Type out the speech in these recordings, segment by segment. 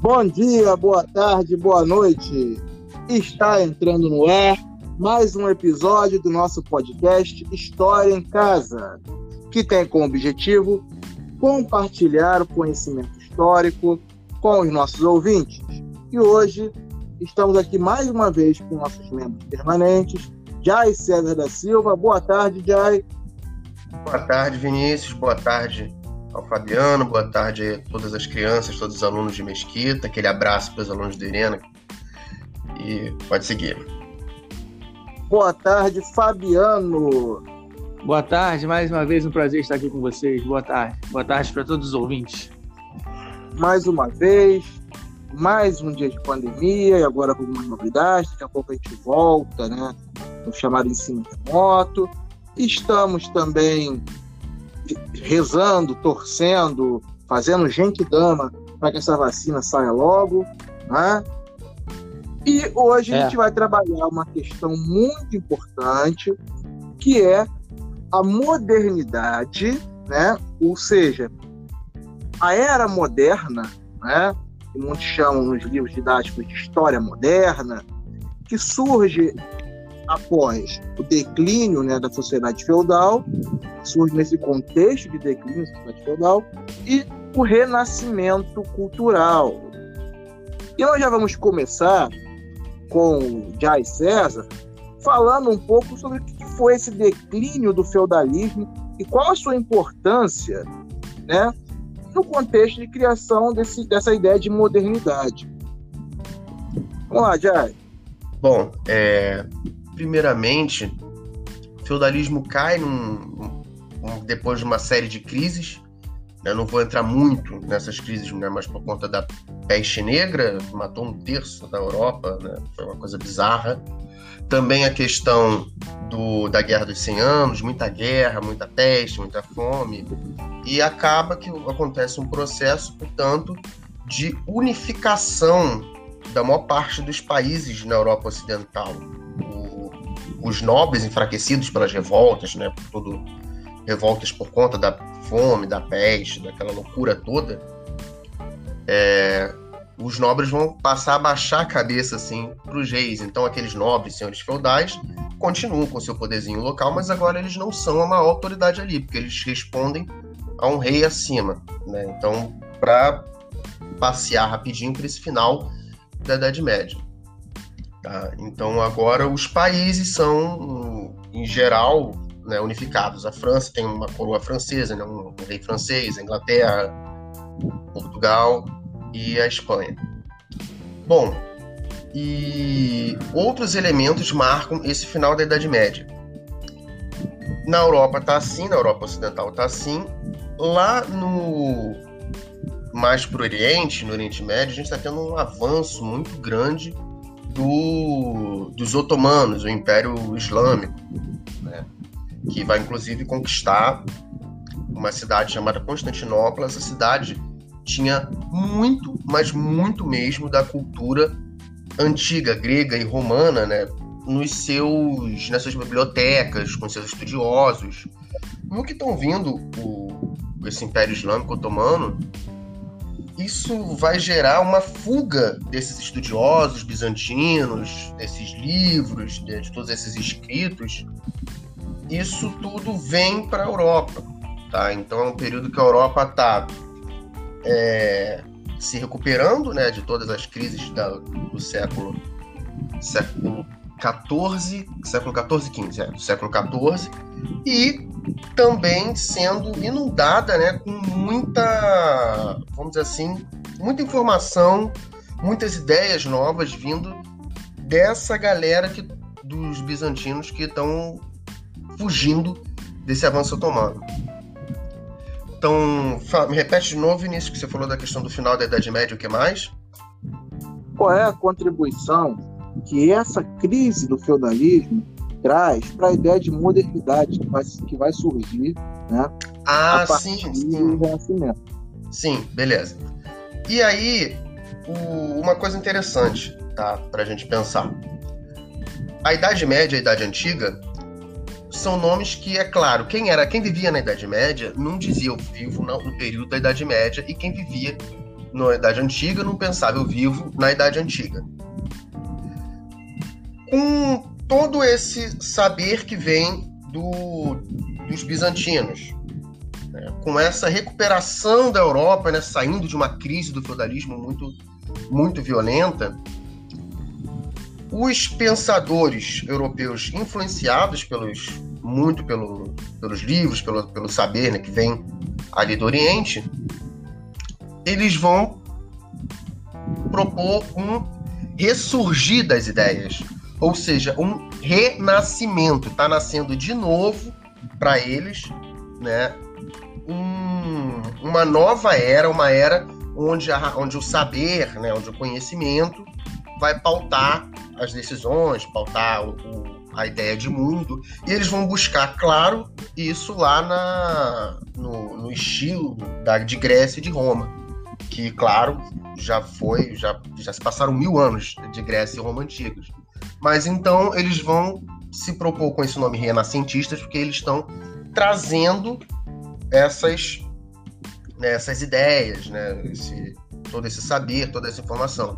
Bom dia, boa tarde, boa noite. Está entrando no ar mais um episódio do nosso podcast História em Casa, que tem como objetivo compartilhar o conhecimento histórico com os nossos ouvintes. E hoje estamos aqui mais uma vez com nossos membros permanentes, Jai César da Silva. Boa tarde, Jai. Boa tarde, Vinícius. Boa tarde, ao Fabiano, boa tarde a todas as crianças, todos os alunos de Mesquita, aquele abraço para os alunos de Irena. E pode seguir. Boa tarde, Fabiano. Boa tarde, mais uma vez um prazer estar aqui com vocês. Boa tarde. Boa tarde para todos os ouvintes. Mais uma vez, mais um dia de pandemia e agora com algumas novidades. Daqui a pouco a gente volta, né? No chamado ensino remoto. Estamos também rezando, torcendo, fazendo gente dama para que essa vacina saia logo, né? E hoje é. a gente vai trabalhar uma questão muito importante, que é a modernidade, né? Ou seja, a era moderna, né? Que muitos chamam nos livros didáticos de história moderna, que surge após o declínio né, da sociedade feudal, surge nesse contexto de declínio da sociedade feudal, e o renascimento cultural. E nós já vamos começar com Jai César, falando um pouco sobre o que foi esse declínio do feudalismo e qual a sua importância né, no contexto de criação desse, dessa ideia de modernidade. Vamos lá, Jai. Bom, é, primeiramente, o feudalismo cai num, um, depois de uma série de crises. Eu né? não vou entrar muito nessas crises, né? mas por conta da peste negra, matou um terço da Europa, né? foi uma coisa bizarra. Também a questão do, da Guerra dos 100 Anos, muita guerra, muita peste, muita fome. E acaba que acontece um processo, portanto, de unificação da maior parte dos países na Europa Ocidental os nobres enfraquecidos pelas revoltas, né, por tudo revoltas por conta da fome, da peste, daquela loucura toda, é, os nobres vão passar a baixar a cabeça assim para os reis. Então aqueles nobres, senhores feudais, continuam com seu poderzinho local, mas agora eles não são a maior autoridade ali, porque eles respondem a um rei acima. Né? Então, para passear rapidinho para esse final da Idade Média. Tá? Então agora os países são, em geral, né, unificados. A França tem uma coroa francesa, né, um, rei francês, a Inglaterra, Portugal e a Espanha. Bom, e outros elementos marcam esse final da Idade Média. Na Europa está assim, na Europa Ocidental está assim. Lá no mais para o Oriente, no Oriente Médio, a gente está tendo um avanço muito grande do, dos otomanos, o Império Islâmico, né? que vai inclusive conquistar uma cidade chamada Constantinopla. Essa cidade tinha muito, mas muito mesmo da cultura antiga, grega e romana, né? nos seus, nas suas bibliotecas, com seus estudiosos. No que estão vindo o, esse Império Islâmico Otomano, isso vai gerar uma fuga desses estudiosos bizantinos, desses livros, de, de todos esses escritos. Isso tudo vem para a Europa, tá? Então é um período que a Europa está é, se recuperando, né, de todas as crises da, do século século 14, século 14 15, é, do século 14, e também sendo inundada né, com muita, vamos dizer assim, muita informação, muitas ideias novas vindo dessa galera que, dos bizantinos que estão fugindo desse avanço otomano. Então, me repete de novo, Vinícius, que você falou da questão do final da Idade Média, o que mais? Qual é a contribuição que essa crise do feudalismo traz para a ideia de modernidade que vai, que vai surgir né, ah, a partir sim, sim. do Renascimento. Sim, beleza. E aí, o, uma coisa interessante tá, para a gente pensar. A Idade Média e a Idade Antiga são nomes que, é claro, quem era quem vivia na Idade Média não dizia eu vivo no período da Idade Média e quem vivia na Idade Antiga, num pensável vivo na Idade Antiga. Com todo esse saber que vem do, dos bizantinos, né? com essa recuperação da Europa, né? saindo de uma crise do feudalismo muito, muito violenta, os pensadores europeus influenciados pelos muito pelo, pelos livros, pelo, pelo saber né, que vem ali do Oriente, eles vão propor um ressurgir das ideias, ou seja, um renascimento. Está nascendo de novo para eles, né? Um, uma nova era, uma era onde, a, onde o saber, né, onde o conhecimento vai pautar as decisões, pautar o, o, a ideia de mundo, e eles vão buscar, claro, isso lá na, no, no estilo da, de Grécia e de Roma, que, claro, já foi, já, já se passaram mil anos de Grécia e Roma antigos. Mas então eles vão se propor com esse nome renascentistas, porque eles estão trazendo essas, né, essas ideias, né, esse, todo esse saber, toda essa informação.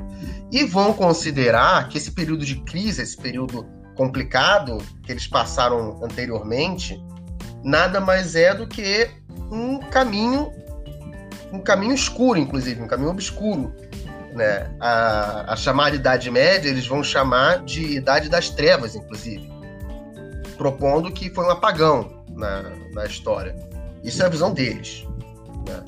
E vão considerar que esse período de crise, esse período complicado que eles passaram anteriormente, nada mais é do que um caminho, um caminho escuro, inclusive, um caminho obscuro. Né? A, a chamada Idade Média, eles vão chamar de Idade das Trevas, inclusive, propondo que foi um apagão na, na história. Isso é a visão deles. Né?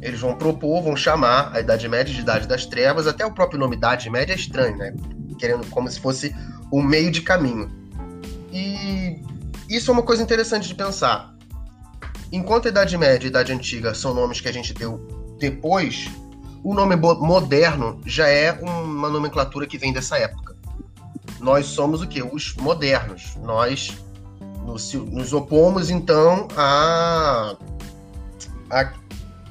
Eles vão propor, vão chamar a Idade Média de Idade das Trevas, até o próprio nome Idade Média é estranho, né? Querendo como se fosse o meio de caminho. E isso é uma coisa interessante de pensar. Enquanto a Idade Média e a Idade Antiga são nomes que a gente deu depois, o nome moderno já é uma nomenclatura que vem dessa época. Nós somos o que? Os modernos. Nós nos, opomos, então, à, à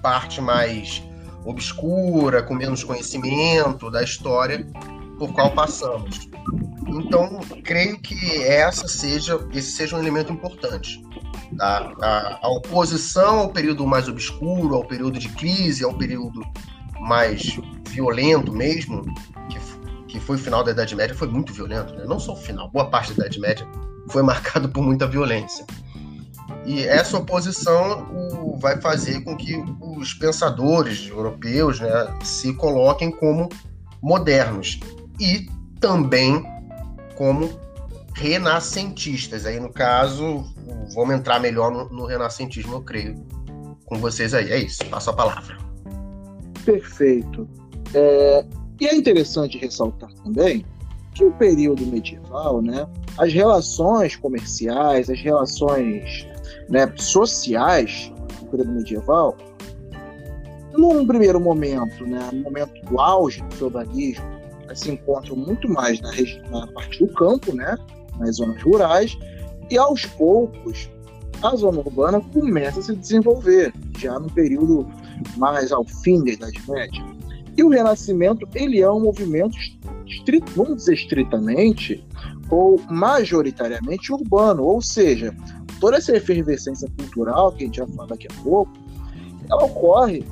parte mais obscura, com menos conhecimento da história por qual passamos. Então, creio que essa seja, esse seja um elemento importante. A, a, a, oposição ao período mais obscuro, ao período de crise, ao período mais violento mesmo, que, que foi o final da Idade Média, foi muito violento, né? não só o final, boa parte da Idade Média foi marcado por muita violência. E essa oposição o, vai fazer com que os pensadores europeus né, se coloquem como modernos e também como renascentistas. Aí, no caso, vamos entrar melhor no, no renascentismo, eu creio, com vocês aí. É isso, passo a palavra. Perfeito. É, e é interessante ressaltar também que o período medieval, né, as relações comerciais, as relações né, sociais do período medieval, num primeiro momento, né, no momento do auge do feudalismo, se encontram muito mais na, na parte do campo, né, nas zonas rurais, e aos poucos a zona urbana começa a se desenvolver, já no período mais ao fim da Idade Média. E o Renascimento, ele é um movimento, vamos dizer estritamente, ou majoritariamente urbano, ou seja, toda essa efervescência cultural, que a gente vai falar daqui a pouco, ela ocorre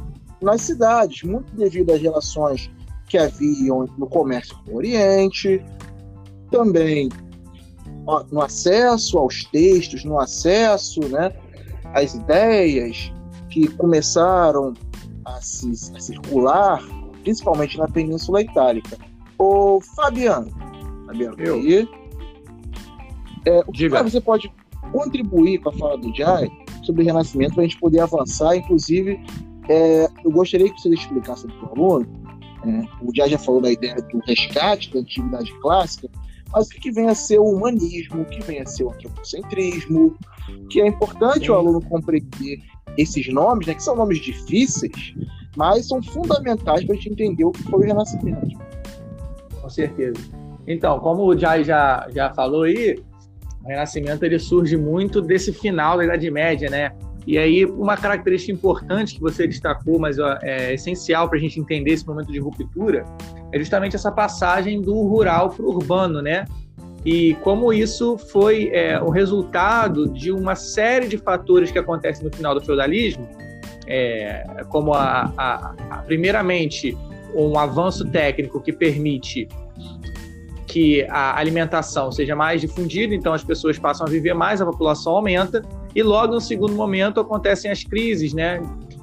nas cidades, muito devido às relações que haviam no comércio com o Oriente, também no acesso aos textos, no acesso né, às ideias que começaram a, se, a circular, principalmente na Península Itálica. O Fabiano, Fabiano, Eu. Aí, é, o que você pode contribuir com a fala do Jai sobre o Renascimento para a gente poder avançar? Inclusive, é, eu gostaria que você explicasse para o aluno é, o Jai já falou da ideia do resgate da antiguidade clássica, mas o que vem a ser o humanismo, o que vem a ser o antropocentrismo, que é importante Sim. o aluno compreender esses nomes, né, que são nomes difíceis, mas são fundamentais para a gente entender o que foi o Renascimento. Com certeza. Então, como o Jai já, já falou aí, o Renascimento ele surge muito desse final da Idade Média, né? E aí, uma característica importante que você destacou, mas é essencial para a gente entender esse momento de ruptura, é justamente essa passagem do rural para o urbano, né? E como isso foi é, o resultado de uma série de fatores que acontecem no final do feudalismo, é, como a, a, a, primeiramente um avanço técnico que permite que a alimentação seja mais difundida, então as pessoas passam a viver mais, a população aumenta, e logo no segundo momento acontecem as crises, né?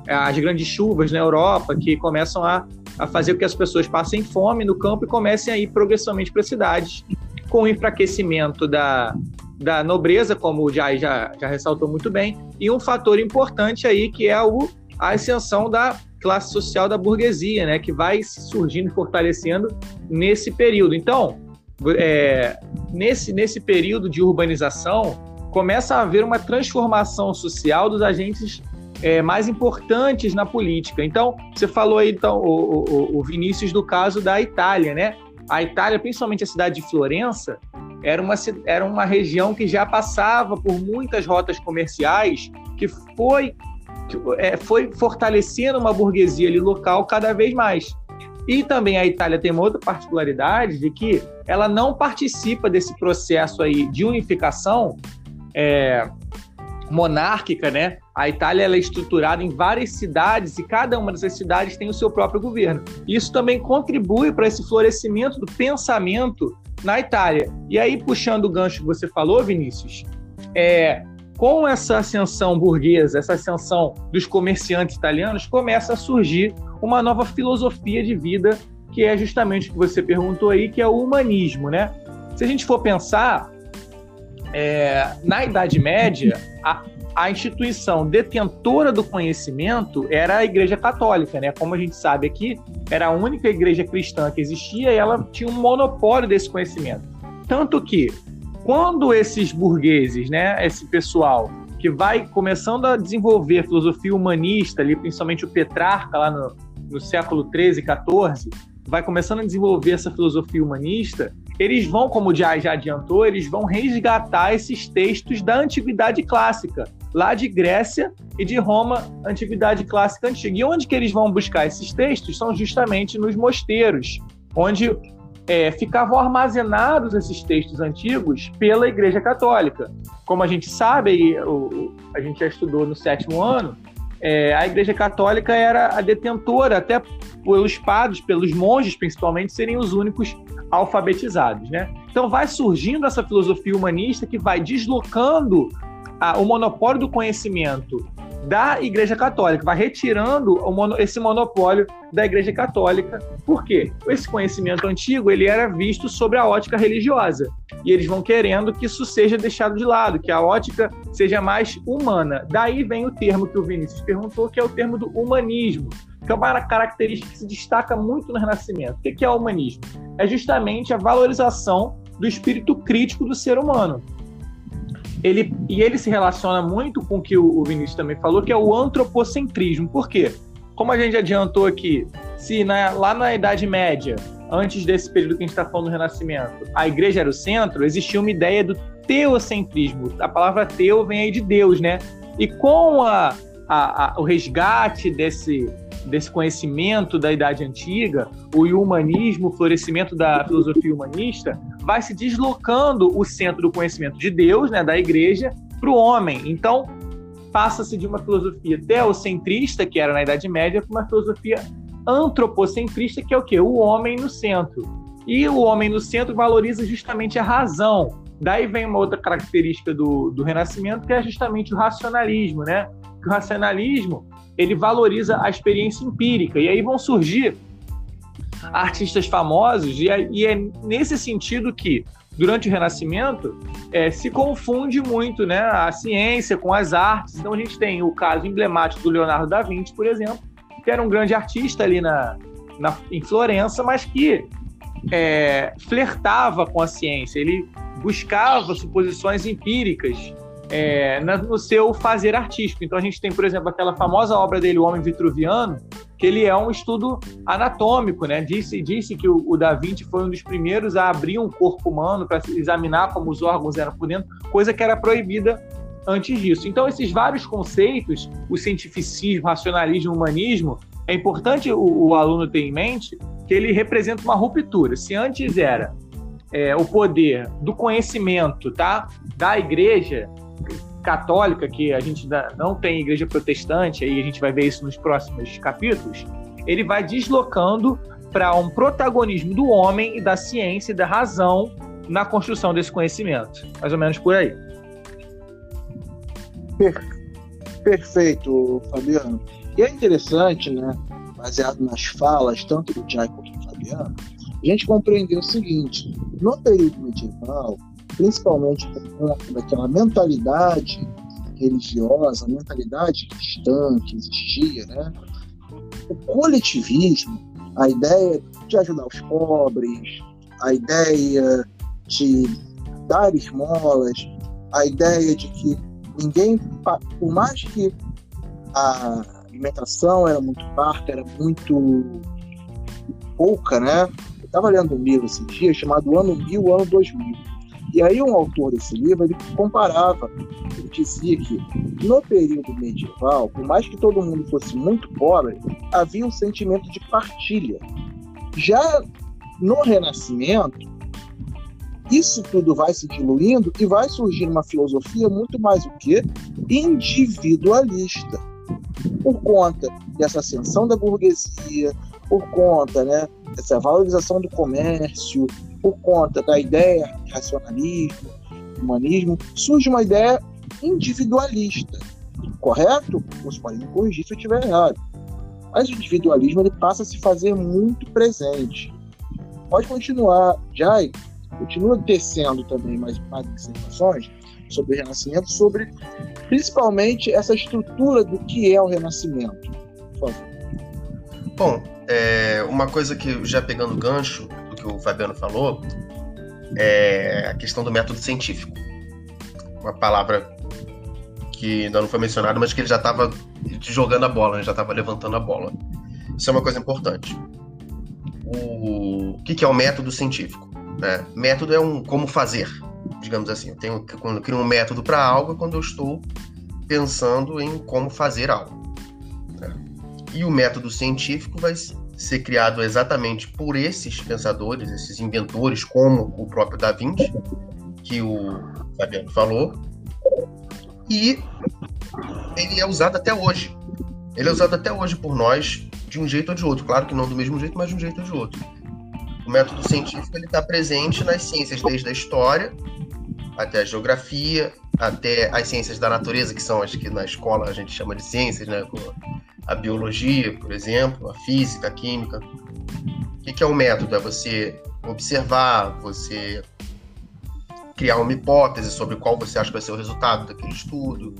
As grandes chuvas na Europa que começam a, a fazer com que as pessoas passem fome no campo e comecem a ir progressivamente para as cidades, com o enfraquecimento da, da nobreza, como o Jai já, já ressaltou muito bem, e um fator importante aí que é o, a ascensão da classe social da burguesia, né, que vai surgindo e fortalecendo nesse período. Então, é, nesse, nesse período de urbanização, começa a haver uma transformação social dos agentes é, mais importantes na política. Então, você falou aí, então, o, o, o Vinícius, do caso da Itália, né? A Itália, principalmente a cidade de Florença, era uma, era uma região que já passava por muitas rotas comerciais, que foi, que, é, foi fortalecendo uma burguesia ali local cada vez mais. E também a Itália tem uma outra particularidade de que ela não participa desse processo aí de unificação é, monárquica, né? A Itália é estruturada em várias cidades e cada uma dessas cidades tem o seu próprio governo. Isso também contribui para esse florescimento do pensamento na Itália. E aí, puxando o gancho que você falou, Vinícius, é, com essa ascensão burguesa, essa ascensão dos comerciantes italianos, começa a surgir uma nova filosofia de vida, que é justamente o que você perguntou aí, que é o humanismo, né? Se a gente for pensar, é, na Idade Média, a, a instituição detentora do conhecimento era a Igreja Católica, né? Como a gente sabe aqui, era a única igreja cristã que existia e ela tinha um monopólio desse conhecimento. Tanto que, quando esses burgueses, né, esse pessoal que vai começando a desenvolver filosofia humanista, ali, principalmente o Petrarca, lá no, no século 13, 14, vai começando a desenvolver essa filosofia humanista, eles vão, como o já, já adiantou, eles vão resgatar esses textos da antiguidade clássica, lá de Grécia e de Roma, antiguidade clássica antiga. E onde que eles vão buscar esses textos? São justamente nos mosteiros, onde é, ficavam armazenados esses textos antigos pela Igreja Católica. Como a gente sabe, o, a gente já estudou no sétimo ano, é, a Igreja Católica era a detentora, até pelos padres, pelos monges principalmente, serem os únicos alfabetizados, né? Então vai surgindo essa filosofia humanista que vai deslocando a, o monopólio do conhecimento da Igreja Católica, vai retirando mono, esse monopólio da Igreja Católica. Por quê? Esse conhecimento antigo ele era visto sobre a ótica religiosa e eles vão querendo que isso seja deixado de lado, que a ótica seja mais humana. Daí vem o termo que o Vinícius perguntou, que é o termo do humanismo que é uma característica que se destaca muito no Renascimento. O que é o humanismo? É justamente a valorização do espírito crítico do ser humano. Ele, e ele se relaciona muito com o que o Vinícius também falou, que é o antropocentrismo. Por quê? Como a gente adiantou aqui, se na, lá na Idade Média, antes desse período que a gente está falando do Renascimento, a igreja era o centro, existia uma ideia do teocentrismo. A palavra teo vem aí de Deus, né? E com a, a, a, o resgate desse, desse conhecimento da Idade Antiga, o humanismo, o florescimento da filosofia humanista, vai se deslocando o centro do conhecimento de Deus, né, da Igreja, para o homem. Então, passa-se de uma filosofia teocentrista, que era na Idade Média, para uma filosofia antropocentrista, que é o quê? O homem no centro. E o homem no centro valoriza justamente a razão. Daí vem uma outra característica do, do Renascimento, que é justamente o racionalismo, né? Que o racionalismo ele valoriza a experiência empírica. E aí vão surgir artistas famosos, e é, e é nesse sentido que, durante o Renascimento, é, se confunde muito né, a ciência com as artes. Então a gente tem o caso emblemático do Leonardo da Vinci, por exemplo, que era um grande artista ali na, na em Florença, mas que é, flertava com a ciência, ele buscava suposições empíricas é, no seu fazer artístico. Então a gente tem, por exemplo, aquela famosa obra dele, O Homem Vitruviano, que ele é um estudo anatômico, né? Disse, disse que o, o Da Vinci foi um dos primeiros a abrir um corpo humano para examinar como os órgãos eram por dentro, coisa que era proibida antes disso. Então esses vários conceitos, o cientificismo, racionalismo, humanismo, é importante o, o aluno ter em mente que ele representa uma ruptura. Se antes era é, o poder do conhecimento, tá, da igreja, católica, que a gente não tem igreja protestante, aí a gente vai ver isso nos próximos capítulos, ele vai deslocando para um protagonismo do homem e da ciência e da razão na construção desse conhecimento. Mais ou menos por aí. Perfeito, Fabiano. E é interessante, né, baseado nas falas tanto do Jai quanto do Fabiano, a gente compreender o seguinte: no período medieval, principalmente por conta daquela mentalidade religiosa, mentalidade cristã que existia, né, o coletivismo, a ideia de ajudar os pobres, a ideia de dar esmolas, a ideia de que ninguém, por mais que a alimentação era muito farta, era muito pouca, né? Eu estava lendo um livro esses dias chamado Ano 1000, Ano 2000. E aí um autor desse livro, ele comparava, ele dizia que no período medieval, por mais que todo mundo fosse muito pobre, havia um sentimento de partilha. Já no Renascimento, isso tudo vai se diluindo e vai surgir uma filosofia muito mais o que individualista por conta dessa ascensão da burguesia por conta né dessa valorização do comércio por conta da ideia de racionalismo humanismo surge uma ideia individualista correto os podem me corrigir se eu estiver errado mas o individualismo ele passa a se fazer muito presente pode continuar Jai continua descendo também mais, mais sobre o Renascimento, sobre principalmente essa estrutura do que é o Renascimento. Por favor. Bom, é, uma coisa que, já pegando gancho que o Fabiano falou, é a questão do método científico. Uma palavra que ainda não foi mencionada, mas que ele já estava jogando a bola, né? já estava levantando a bola. Isso é uma coisa importante. O, o que, que é o método científico? Né? Método é um como fazer, digamos assim. Eu tenho, quando eu crio um método para algo, é quando eu estou pensando em como fazer algo. Né? E o método científico vai ser criado exatamente por esses pensadores, esses inventores, como o próprio Da Vinci, que o Fabiano falou, e ele é usado até hoje. Ele é usado até hoje por nós de um jeito ou de outro. Claro que não do mesmo jeito, mas de um jeito ou de outro o método científico ele está presente nas ciências desde a história até a geografia, até as ciências da natureza, que são as que na escola a gente chama de ciências, né? A biologia, por exemplo, a física, a química. O que é o método? É você observar, você criar uma hipótese sobre qual você acha que vai ser o resultado daquele estudo.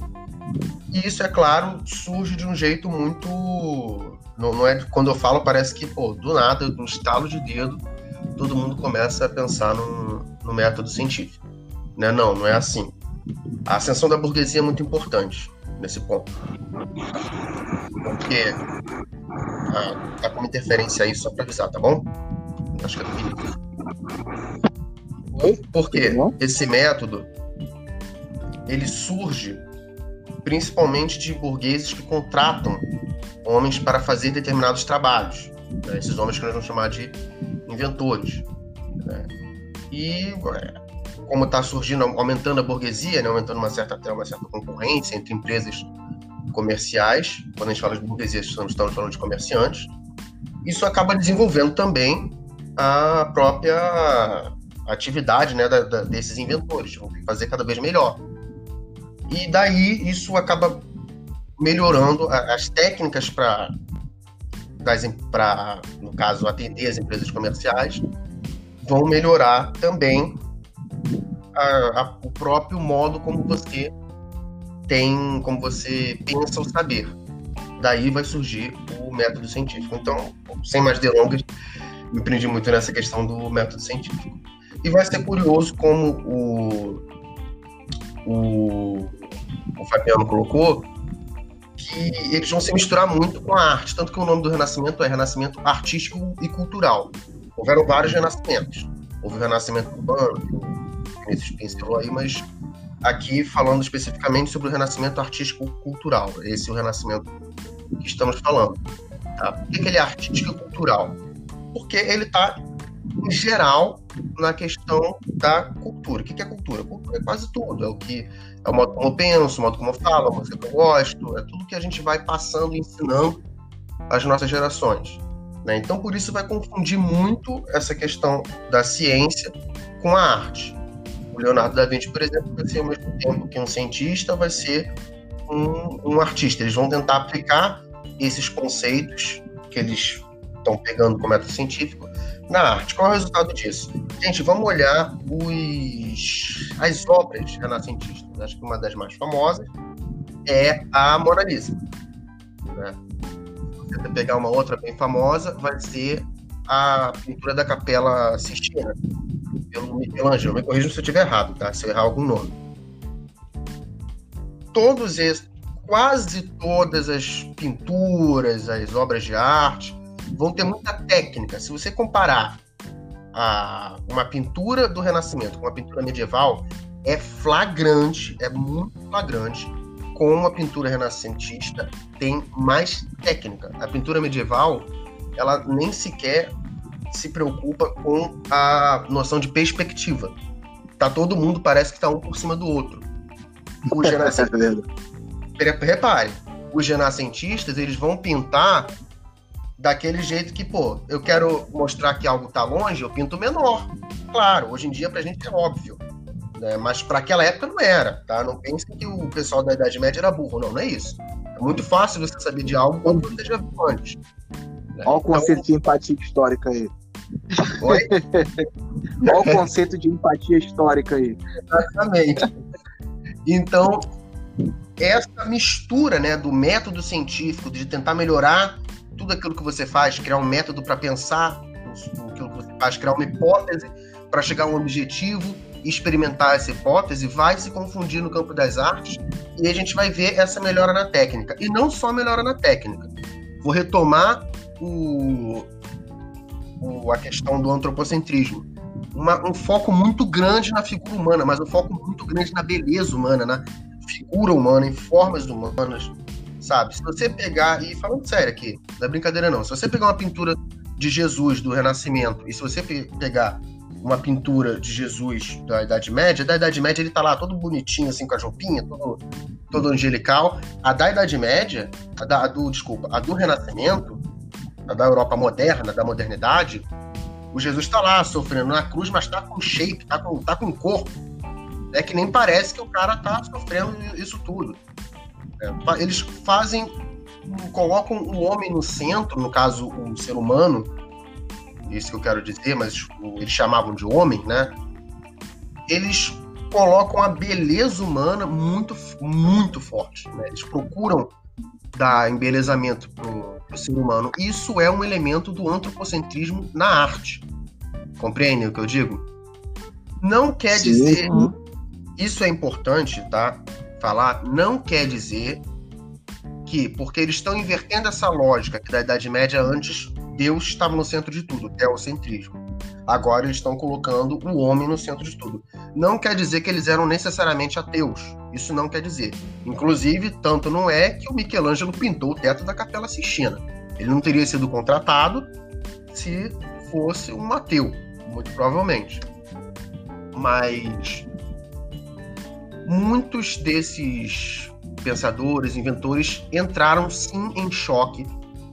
E isso, é claro, surge de um jeito muito. Não, não é quando eu falo, parece que, pô, do nada, um estalo de dedo, todo mundo começa a pensar no, no método científico. Né? Não, não é assim. A ascensão da burguesia é muito importante nesse ponto. Porque ah, tá com interferência aí só para avisar, tá bom? Acho que é do. Porque esse método ele surge principalmente de burgueses que contratam homens para fazer determinados trabalhos. Né? Esses homens que nós vamos chamar de inventores. Né? E como está surgindo, aumentando a burguesia, né? aumentando uma certa, uma certa concorrência entre empresas comerciais, quando a gente fala de burguesia, estamos, falando de comerciantes, isso acaba desenvolvendo também a própria atividade né, da, da, desses inventores, vão fazer cada vez melhor. E daí isso acaba melhorando as técnicas para, no caso, atender as empresas comerciais, vão melhorar também a, a, o próprio modo como você tem, como você pensa o saber. Daí vai surgir o método científico. Então, sem mais delongas, me prendi muito nessa questão do método científico. E vai ser curioso como o, o, o Fabiano colocou, que eles vão se misturar muito com a arte, tanto que o nome do Renascimento é Renascimento Artístico e Cultural. Houveram vários renascimentos. Houve o Renascimento Urbano, Vinícius pincelou aí, mas aqui falando especificamente sobre o Renascimento Artístico-Cultural. Esse é o Renascimento que estamos falando. Tá? Por que, ele é artístico e cultural? Porque ele está, em geral, na questão da cultura. O que é cultura? Cultura é quase tudo. É o que é o modo como eu penso, o modo como eu falo, a música que eu gosto, é tudo que a gente vai passando e ensinando às nossas gerações. Né? Então, por isso, vai confundir muito essa questão da ciência com a arte. Leonardo da Vinci, por exemplo, vai ser ao mesmo tempo que um cientista, vai ser um, um artista. Eles vão tentar aplicar esses conceitos que eles estão pegando com método científico na arte. Qual é o resultado disso? Gente, vamos olhar os, as obras renascentistas. Acho que uma das mais famosas é a Mona Lisa. Né? Você pegar uma outra bem famosa, vai ser a pintura da Capela Sistina, pelo Michelangelo. Me corrija se eu estiver errado, tá? Se eu errar algum nome. Todos esses, quase todas as pinturas, as obras de arte, vão ter muita técnica. Se você comparar a, uma pintura do Renascimento com uma pintura medieval, é flagrante, é muito flagrante como a pintura renascentista tem mais técnica. A pintura medieval, ela nem sequer se preocupa com a noção de perspectiva. Tá todo mundo parece que está um por cima do outro. Os renascentistas, repare, os renascentistas eles vão pintar daquele jeito que, pô, eu quero mostrar que algo tá longe, eu pinto menor. Claro, hoje em dia pra gente é óbvio. Né? Mas para aquela época não era, tá? Não pense que o pessoal da Idade Média era burro, não, não é isso. É muito fácil você saber de algo quando você já viu antes. Né? Olha o conceito então... de empatia histórica aí. Oi? Olha o conceito de empatia histórica aí. Exatamente. Então, essa mistura né, do método científico, de tentar melhorar tudo aquilo que você faz, criar um método para pensar aquilo que você faz, criar uma hipótese para chegar a um objetivo, experimentar essa hipótese, vai se confundir no campo das artes e a gente vai ver essa melhora na técnica. E não só melhora na técnica. Vou retomar o, o a questão do antropocentrismo. Uma, um foco muito grande na figura humana, mas um foco muito grande na beleza humana, na figura humana, em formas humanas, sabe? Se você pegar, e falando sério aqui, não é brincadeira não, se você pegar uma pintura de Jesus do Renascimento e se você pegar uma pintura de Jesus da Idade Média, da Idade Média ele tá lá todo bonitinho, assim, com a roupinha, todo, todo angelical. A da Idade Média, a, da, a do, desculpa, a do Renascimento, da Europa moderna, da modernidade, o Jesus está lá sofrendo na cruz, mas tá com shape, tá com, tá com corpo. É que nem parece que o cara tá sofrendo isso tudo. É, eles fazem, colocam o homem no centro, no caso, o ser humano, isso que eu quero dizer, mas eles chamavam de homem, né? Eles colocam a beleza humana muito, muito forte. Né? Eles procuram dar embelezamento para o ser humano. Isso é um elemento do antropocentrismo na arte. Compreende o que eu digo? Não quer Sim. dizer. Isso é importante, tá? falar não quer dizer que, porque eles estão invertendo essa lógica que da Idade Média antes Deus estava no centro de tudo, teocentrismo. Agora eles estão colocando o homem no centro de tudo. Não quer dizer que eles eram necessariamente ateus. Isso não quer dizer. Inclusive, tanto não é que o Michelangelo pintou o teto da Capela Sistina. Ele não teria sido contratado se fosse um ateu, muito provavelmente. Mas muitos desses pensadores, inventores, entraram sim em choque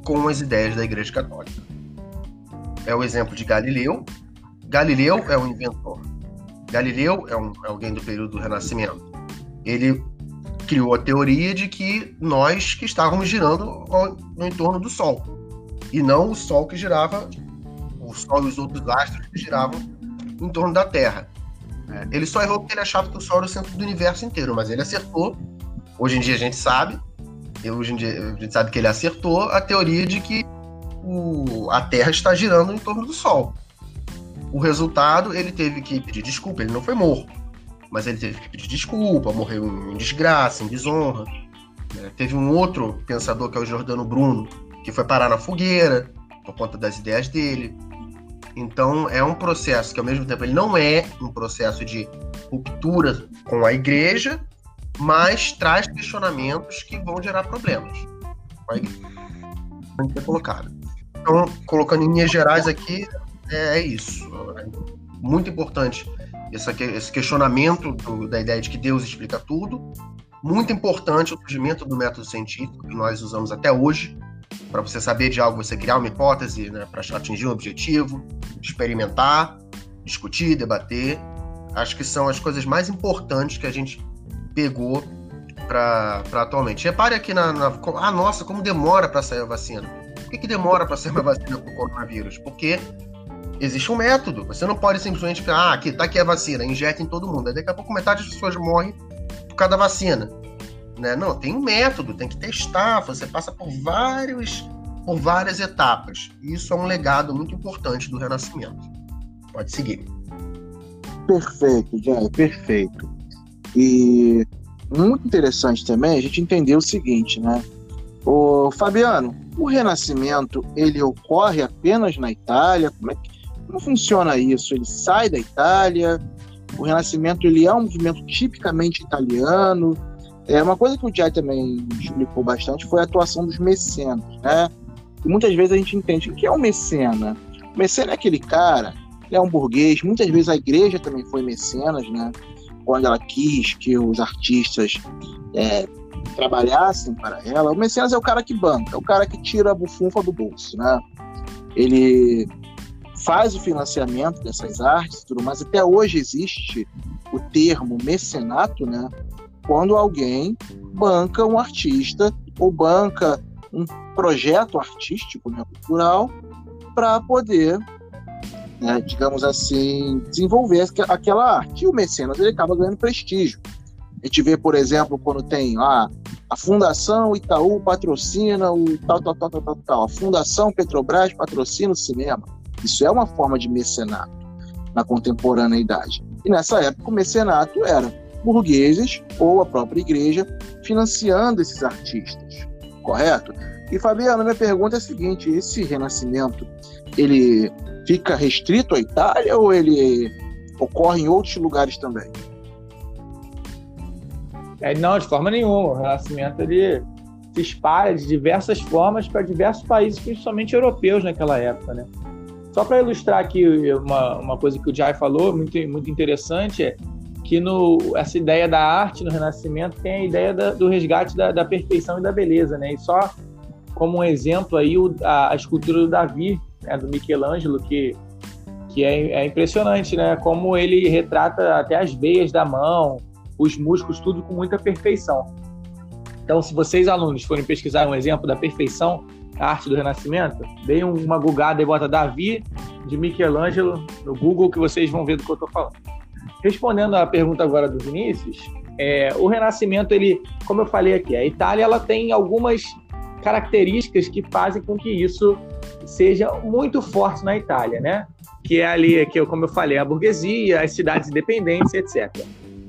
com as ideias da Igreja Católica. É o exemplo de Galileu. Galileu é um inventor. Galileu é, um, é alguém do período do Renascimento. Ele criou a teoria de que nós que estávamos girando no entorno do Sol e não o Sol que girava, o Sol e os outros astros que giravam em torno da Terra. É, ele só errou porque ele achava que o Sol era o centro do universo inteiro, mas ele acertou. Hoje em dia a gente sabe, hoje em dia a gente sabe que ele acertou a teoria de que o, a Terra está girando em torno do Sol. O resultado, ele teve que pedir desculpa, ele não foi morto, mas ele teve que pedir desculpa, morreu em desgraça, em desonra. É, teve um outro pensador, que é o Jordano Bruno, que foi parar na fogueira por conta das ideias dele. Então é um processo que ao mesmo tempo ele não é um processo de ruptura com a igreja, mas traz questionamentos que vão gerar problemas. Vai ser colocado. Então, colocando em linhas gerais aqui, é, é isso. muito importante esse questionamento do, da ideia de que Deus explica tudo. Muito importante o surgimento do método científico que nós usamos até hoje. Para você saber de algo, você criar uma hipótese né, para atingir um objetivo, experimentar, discutir, debater. Acho que são as coisas mais importantes que a gente pegou para atualmente. Repare aqui na, na. Ah, nossa, como demora para sair a vacina. Por que, que demora para sair uma vacina para o coronavírus? Porque existe um método. Você não pode simplesmente falar, ah, aqui, tá aqui a vacina, injeta em todo mundo. Aí daqui a pouco metade das pessoas morrem por causa da vacina. Né? Não, tem um método, tem que testar, você passa por vários por várias etapas. Isso é um legado muito importante do Renascimento. Pode seguir. Perfeito, Jair, perfeito. E muito interessante também a gente entender o seguinte, né? O Fabiano, o Renascimento ele ocorre apenas na Itália? Como é que como funciona isso? Ele sai da Itália? O Renascimento ele é um movimento tipicamente italiano? É uma coisa que o Jai também explicou bastante foi a atuação dos mecenas, né? E muitas vezes a gente entende o que é um mecena. O mecena é aquele cara, ele é um burguês. Muitas vezes a igreja também foi mecenas, né? Quando ela quis que os artistas é, trabalhassem para ela. O mecenas é o cara que banca, é o cara que tira a bufunfa do bolso, né? Ele faz o financiamento dessas artes tudo mais. Até hoje existe o termo mecenato, né? Quando alguém banca um artista ou banca um projeto artístico, né, cultural, para poder, né, digamos assim, desenvolver aquela arte. E o mecenas ele acaba ganhando prestígio. A gente vê, por exemplo, quando tem ah, a Fundação Itaú patrocina o tal, tal, tal, tal, tal, tal. A Fundação Petrobras patrocina o cinema. Isso é uma forma de mecenato na contemporaneidade. E nessa época o mecenato era burgueses ou a própria igreja financiando esses artistas, correto? E Fabiano, minha pergunta é a seguinte: esse renascimento ele fica restrito à Itália ou ele ocorre em outros lugares também? É, não, de forma nenhuma. O renascimento ele se espalha de diversas formas para diversos países, principalmente europeus naquela época, né? Só para ilustrar aqui uma, uma coisa que o Jai falou, muito, muito interessante, é que no, essa ideia da arte no Renascimento tem a ideia da, do resgate da, da, perfeição e da beleza, né? E só como um exemplo aí, o, a, a, escultura do Davi, né, do Michelangelo, que, que é, é impressionante, né? Como ele retrata até as veias da mão, os músculos, tudo com muita perfeição. Então, se vocês, alunos, forem pesquisar um exemplo da perfeição, arte do Renascimento, deem uma gugada e bota Davi de Michelangelo no Google que vocês vão ver do que eu estou falando. Respondendo à pergunta agora do Vinícius, é, o Renascimento, ele, como eu falei aqui, a Itália ela tem algumas características que fazem com que isso seja muito forte na Itália, né? Que é ali, que, como eu falei, a burguesia, as cidades independentes, etc.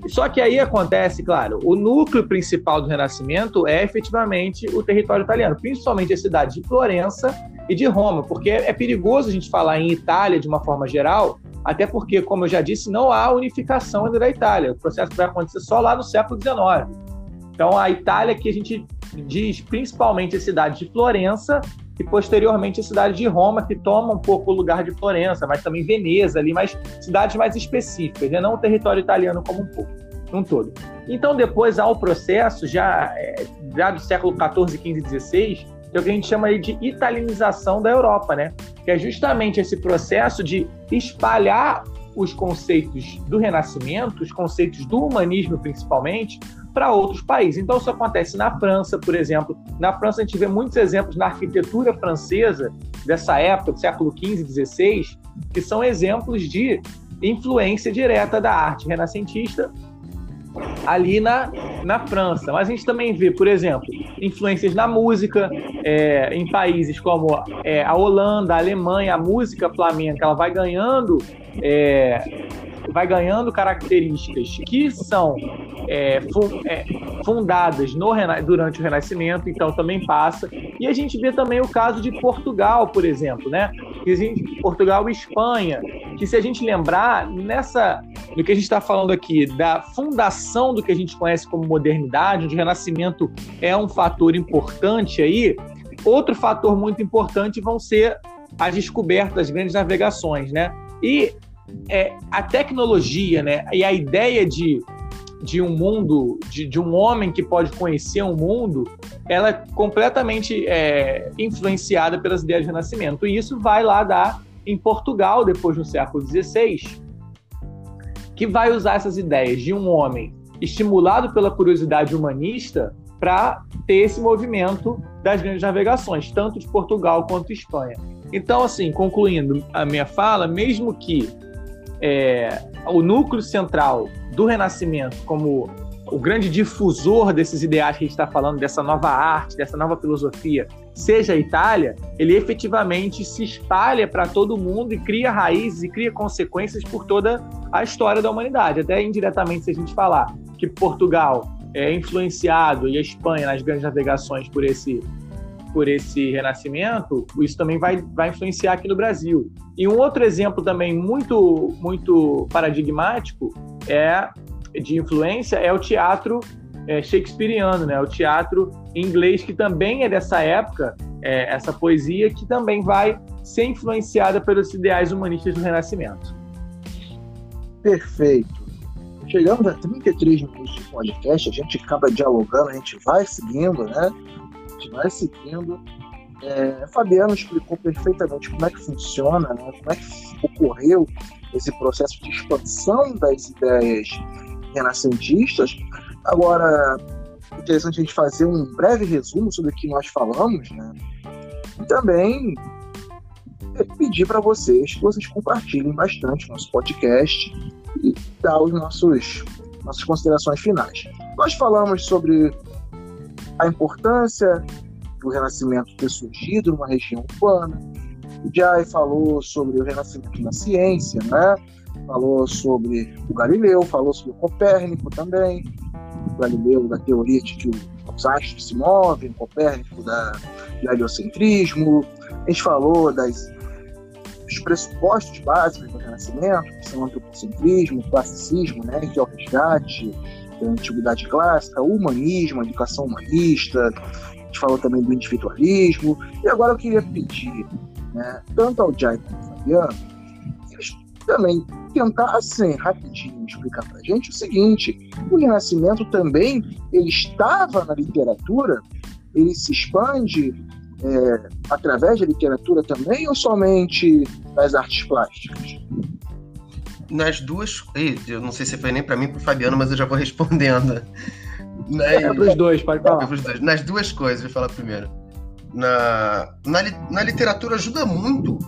Só que aí acontece, claro, o núcleo principal do Renascimento é efetivamente o território italiano, principalmente a cidade de Florença e de Roma, porque é perigoso a gente falar em Itália de uma forma geral, até porque, como eu já disse, não há unificação ainda da Itália. O processo vai acontecer só lá no século XIX. Então, a Itália que a gente diz principalmente a cidade de Florença e posteriormente a cidade de Roma, que toma um pouco o lugar de Florença, mas também Veneza ali, mas cidades mais específicas, né? não o território italiano como um pouco, um todo. Então depois há o processo, já, é, já do século XIV, XV, XVI, que é o que a gente chama de italianização da Europa, né? que é justamente esse processo de espalhar os conceitos do Renascimento, os conceitos do humanismo principalmente, para outros países. Então, isso acontece na França, por exemplo. Na França, a gente vê muitos exemplos na arquitetura francesa dessa época, do século XV, XVI, que são exemplos de influência direta da arte renascentista ali na, na França. Mas a gente também vê, por exemplo, influências na música, é, em países como é, a Holanda, a Alemanha, a música flamenca, ela vai ganhando é, vai ganhando características que são é, é, fundadas no, durante o Renascimento, então também passa. E a gente vê também o caso de Portugal, por exemplo, né? Portugal e Espanha, que se a gente lembrar, nessa, no que a gente está falando aqui, da fundação do que a gente conhece como modernidade, onde o Renascimento é um fator importante aí, outro fator muito importante vão ser as descobertas, as grandes navegações, né? E é, a tecnologia, né? E a ideia de, de um mundo, de, de um homem que pode conhecer um mundo, ela é completamente é, influenciada pelas ideias do Renascimento. E isso vai lá dar em Portugal, depois no século XVI, que vai usar essas ideias de um homem estimulado pela curiosidade humanista para ter esse movimento das grandes navegações, tanto de Portugal quanto Espanha. Então, assim, concluindo a minha fala, mesmo que é, o núcleo central do Renascimento, como o grande difusor desses ideais que a gente está falando, dessa nova arte, dessa nova filosofia, seja a Itália, ele efetivamente se espalha para todo mundo e cria raízes e cria consequências por toda a história da humanidade. Até indiretamente, se a gente falar que Portugal é influenciado e a Espanha nas grandes navegações por esse por esse renascimento, isso também vai, vai influenciar aqui no Brasil. E um outro exemplo também muito muito paradigmático é de influência é o teatro é, shakespeariano, né? O teatro inglês que também é dessa época, é, essa poesia que também vai ser influenciada pelos ideais humanistas do Renascimento. Perfeito. Chegamos a 33 minutos de podcast, a gente acaba dialogando, a gente vai seguindo, né? Vai seguindo. É, Fabiano explicou perfeitamente como é que funciona, né? como é que ocorreu esse processo de expansão das ideias renascentistas. Agora, interessante a gente fazer um breve resumo sobre o que nós falamos, né? E também pedir para vocês que vocês compartilhem bastante nosso podcast e dar os nossos nossas considerações finais. Nós falamos sobre a importância do Renascimento ter surgido numa região urbana. O Jai falou sobre o Renascimento na ciência, né? Falou sobre o Galileu, falou sobre o Copérnico também. O Galileu da teoria de que os astros se movem, o Copérnico da, do heliocentrismo. A gente falou das os pressupostos básicos do Renascimento, que são o antropocentrismo, o classicismo, né, que é o resgate da antiguidade clássica, o humanismo, a educação humanista, a gente falou também do individualismo, e agora eu queria pedir, né, tanto ao Jai como ao Fabiano, que eles também tentassem rapidinho explicar para a gente o seguinte, o Renascimento também, ele estava na literatura, ele se expande é, através da literatura também ou somente das artes plásticas? Nas duas. Eu não sei se foi nem para mim para o Fabiano, mas eu já vou respondendo. Nas... É para os dois, pode falar. É dois. Nas duas coisas, vou falar primeiro. Na, na, na literatura ajuda muito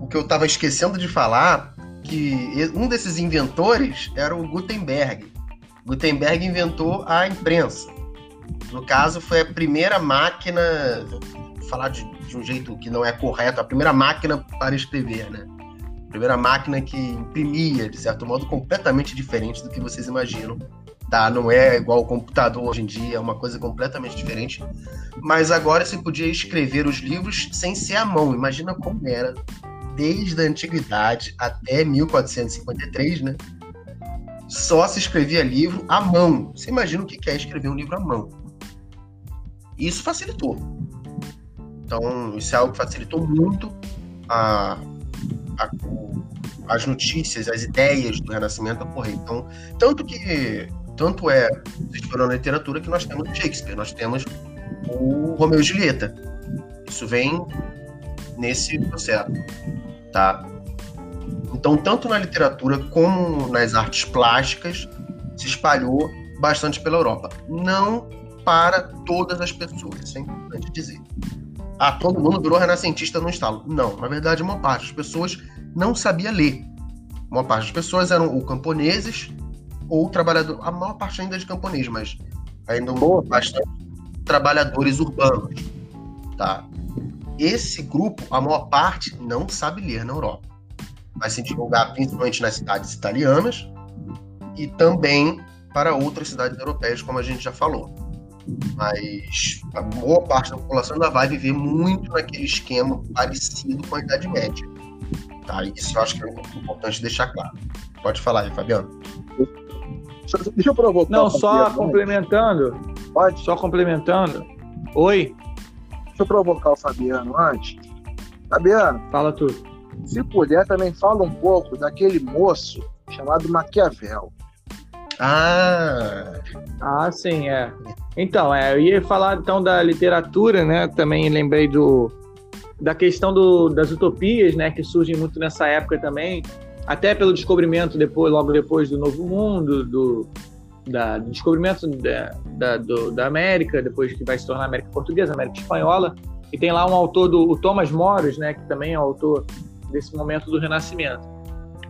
o que eu estava esquecendo de falar, que um desses inventores era o Gutenberg. Gutenberg inventou a imprensa. No caso, foi a primeira máquina falar de, de um jeito que não é correto, a primeira máquina para escrever, né? Primeira máquina que imprimia, de certo modo, completamente diferente do que vocês imaginam. Tá? Não é igual o computador hoje em dia, é uma coisa completamente diferente. Mas agora se podia escrever os livros sem ser à mão. Imagina como era desde a antiguidade até 1453, né? Só se escrevia livro à mão. Você imagina o que é escrever um livro à mão? Isso facilitou. Então, isso é algo que facilitou muito a, a, as notícias, as ideias do Renascimento ocorrer. Então, tanto que tanto é, for na literatura, que nós temos Shakespeare, nós temos o Romeu e Julieta. Isso vem nesse processo, tá? Então, tanto na literatura como nas artes plásticas, se espalhou bastante pela Europa. Não para todas as pessoas, é importante dizer ah, todo mundo virou renascentista no estalo. Não, na verdade, uma parte das pessoas não sabia ler. Uma parte das pessoas eram ou camponeses ou trabalhadores. A maior parte ainda é de camponês, mas ainda Boa. bastante trabalhadores urbanos. Tá? Esse grupo, a maior parte, não sabe ler na Europa. Vai se divulgar principalmente nas cidades italianas e também para outras cidades europeias, como a gente já falou mas a boa parte da população ainda vai viver muito naquele esquema parecido com a Idade Média. Tá? Isso eu acho que é importante deixar claro. Pode falar aí, Fabiano. Deixa eu provocar. Não, só complementando. Pode? Só complementando. Oi? Deixa eu provocar o Fabiano antes. Fabiano. Fala tudo. se puder, também fala um pouco daquele moço chamado Maquiavel. Ah! Ah, sim, é. Então, é, eu ia falar então da literatura, né? Também lembrei do, da questão do, das utopias, né? Que surgem muito nessa época também, até pelo descobrimento depois, logo depois do Novo Mundo, do, da, do descobrimento da, da, do, da América, depois que vai se tornar América Portuguesa, América Espanhola. E tem lá um autor do o Thomas Moros, né? Que também é autor desse momento do Renascimento.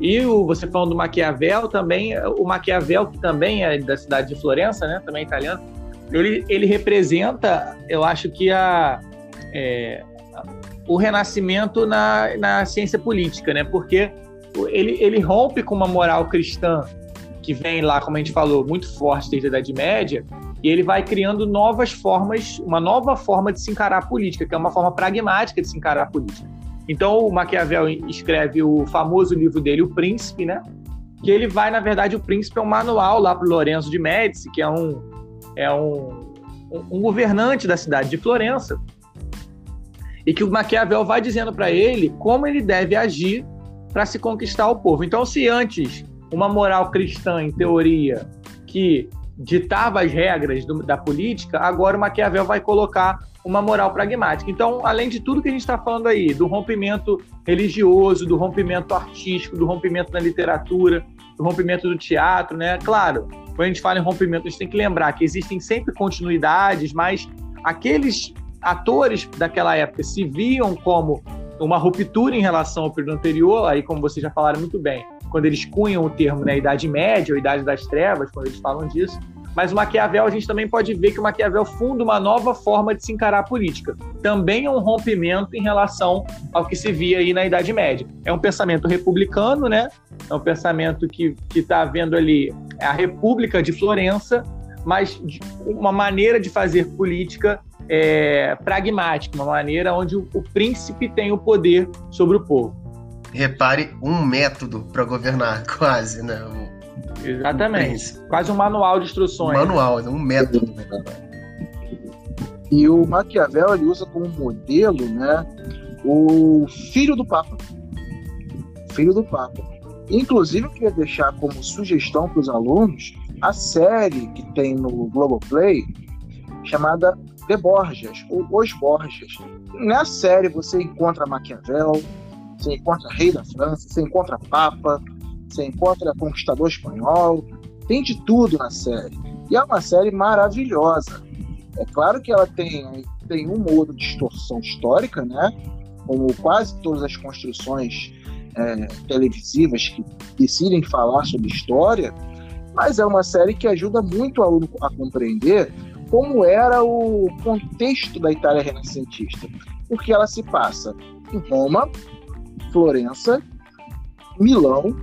E o, você falando do Maquiavel também, o Maquiavel, que também é da cidade de Florença, né, também italiano, ele, ele representa, eu acho que a, é, o renascimento na, na ciência política, né, porque ele, ele rompe com uma moral cristã que vem lá, como a gente falou, muito forte desde a Idade Média, e ele vai criando novas formas, uma nova forma de se encarar a política, que é uma forma pragmática de se encarar a política. Então, o Maquiavel escreve o famoso livro dele, O Príncipe, né? Que ele vai, na verdade, o Príncipe é um manual lá para Lorenzo de Médici, que é um, é um, um governante da cidade de Florença, e que o Maquiavel vai dizendo para ele como ele deve agir para se conquistar o povo. Então, se antes uma moral cristã, em teoria, que ditava as regras do, da política, agora o Maquiavel vai colocar uma moral pragmática. Então, além de tudo que a gente está falando aí, do rompimento religioso, do rompimento artístico, do rompimento na literatura, do rompimento do teatro, né? Claro, quando a gente fala em rompimento, a gente tem que lembrar que existem sempre continuidades, mas aqueles atores daquela época se viam como uma ruptura em relação ao período anterior, aí como vocês já falaram muito bem, quando eles cunham o termo né, Idade Média ou Idade das Trevas, quando eles falam disso, mas o Maquiavel, a gente também pode ver que o Maquiavel funda uma nova forma de se encarar a política. Também é um rompimento em relação ao que se via aí na Idade Média. É um pensamento republicano, né? É um pensamento que está vendo ali a República de Florença, mas uma maneira de fazer política é, pragmática, uma maneira onde o, o príncipe tem o poder sobre o povo. Repare um método para governar, quase, né? Exatamente. Quase um manual de instruções. Um manual, um método. E o Maquiavel ele usa como modelo né, o filho do Papa. Filho do Papa. Inclusive, eu queria deixar como sugestão para os alunos a série que tem no Globoplay chamada The Borgias, ou Os Borgias. Na série você encontra Maquiavel, você encontra Rei da França, você encontra Papa, você encontra Conquistador Espanhol, tem de tudo na série. E é uma série maravilhosa. É claro que ela tem, tem uma ou outra distorção histórica, né? Como quase todas as construções é, televisivas que decidem falar sobre história, mas é uma série que ajuda muito o aluno a compreender como era o contexto da Itália renascentista, porque ela se passa em Roma, Florença, Milão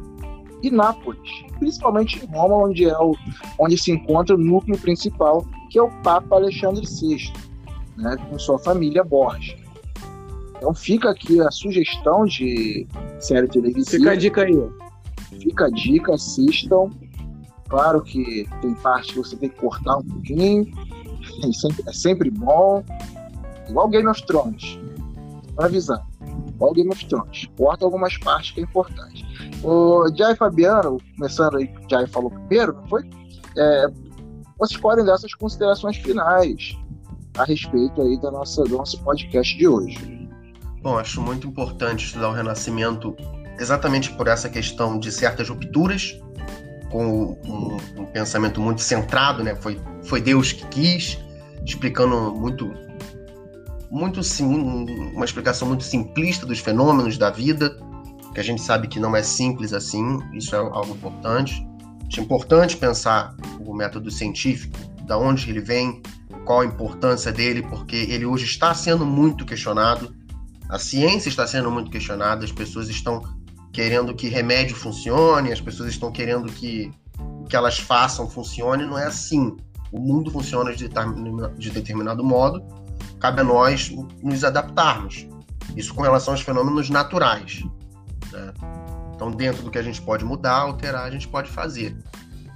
e Nápoles, principalmente em Roma, onde, é o, onde se encontra o núcleo principal, que é o Papa Alexandre VI, né, com sua família Borgia. Então fica aqui a sugestão de série televisiva. Fica a dica aí. Fica a dica, assistam. Claro que tem parte que você tem que cortar um pouquinho, é sempre, é sempre bom. Igual Game of Thrones. Pra avisar. Igual Game of Thrones. Corta algumas partes que é importante. O Jai Fabiano, começando aí, o Jai falou primeiro, não foi? É, vocês podem dar essas considerações finais a respeito aí da nossa, do nosso podcast de hoje. Bom, acho muito importante estudar o Renascimento exatamente por essa questão de certas rupturas, com um, um pensamento muito centrado, né? Foi, foi Deus que quis, explicando muito muito sim, uma explicação muito simplista dos fenômenos da vida, que a gente sabe que não é simples assim, isso é algo importante. É importante pensar o método científico, da onde ele vem, qual a importância dele, porque ele hoje está sendo muito questionado, a ciência está sendo muito questionada, as pessoas estão querendo que remédio funcione, as pessoas estão querendo que que elas façam funcione, não é assim. O mundo funciona de determinado modo, cabe a nós nos adaptarmos. Isso com relação aos fenômenos naturais. Né? Então, dentro do que a gente pode mudar, alterar, a gente pode fazer.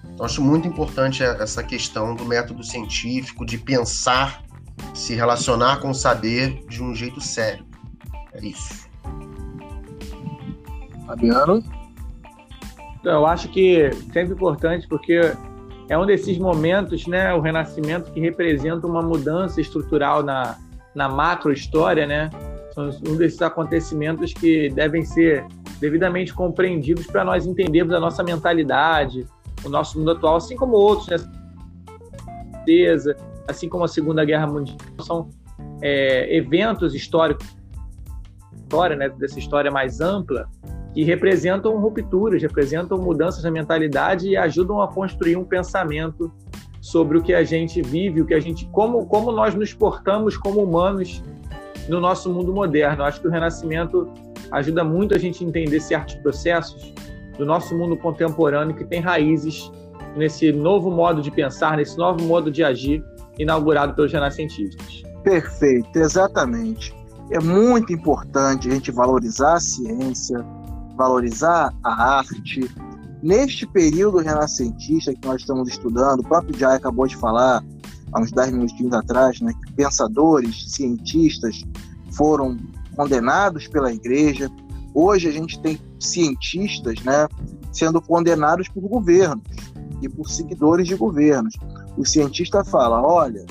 Então, acho muito importante essa questão do método científico, de pensar, se relacionar com o saber de um jeito sério. É isso. Fabiano? Então, eu acho que sempre importante porque é um desses momentos, né, o Renascimento, que representa uma mudança estrutural na, na macro história, né? Um desses acontecimentos que devem ser devidamente compreendidos para nós entendermos a nossa mentalidade, o nosso mundo atual, assim como outros, né? assim como a Segunda Guerra Mundial, são é, eventos históricos, história, né, dessa história mais ampla, que representam rupturas, representam mudanças na mentalidade e ajudam a construir um pensamento sobre o que a gente vive, o que a gente, como, como nós nos portamos como humanos no nosso mundo moderno. acho que o Renascimento ajuda muito a gente a entender certos processos do nosso mundo contemporâneo que tem raízes nesse novo modo de pensar, nesse novo modo de agir inaugurado pelos renascentistas. Perfeito, exatamente. É muito importante a gente valorizar a ciência, valorizar a arte. Neste período renascentista que nós estamos estudando, o próprio Jai acabou de falar, há uns 10 minutinhos atrás, né, que pensadores, cientistas foram condenados pela igreja. Hoje a gente tem cientistas né, sendo condenados por governos e por seguidores de governos. O cientista fala: olha,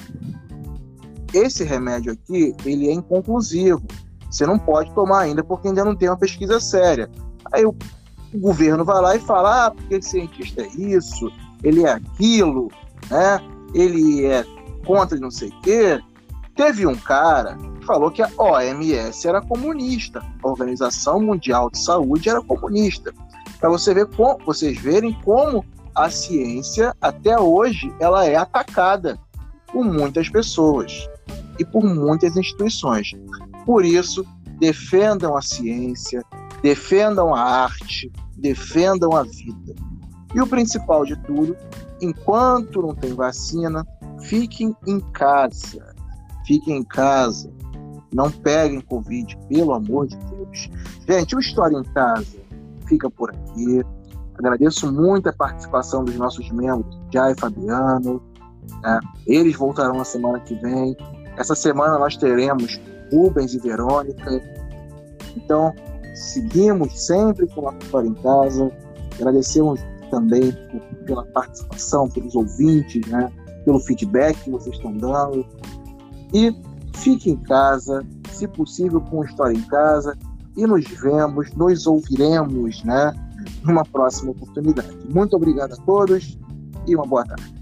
esse remédio aqui ele é inconclusivo. Você não pode tomar ainda porque ainda não tem uma pesquisa séria. Aí o, governo vai lá e fala: ah, porque esse cientista é isso, ele é aquilo, né? Ele é contra não sei o quê. Teve um cara que falou que a OMS era comunista, a Organização Mundial de Saúde era comunista. Para você ver como, vocês verem como a ciência até hoje ela é atacada por muitas pessoas e por muitas instituições. Por isso, defendam a ciência, defendam a arte, defendam a vida. E o principal de tudo, enquanto não tem vacina, fiquem em casa. Fiquem em casa. Não peguem Covid, pelo amor de Deus. Gente, o História em Casa fica por aqui. Agradeço muito a participação dos nossos membros, Jai e Fabiano. Né? Eles voltarão na semana que vem. Essa semana nós teremos Rubens e Verônica. Então, seguimos sempre com a História em Casa. Agradecemos também pela participação, pelos ouvintes, né? pelo feedback que vocês estão dando. E fique em casa, se possível, com História em Casa. E nos vemos, nos ouviremos, né? Numa próxima oportunidade. Muito obrigado a todos e uma boa tarde.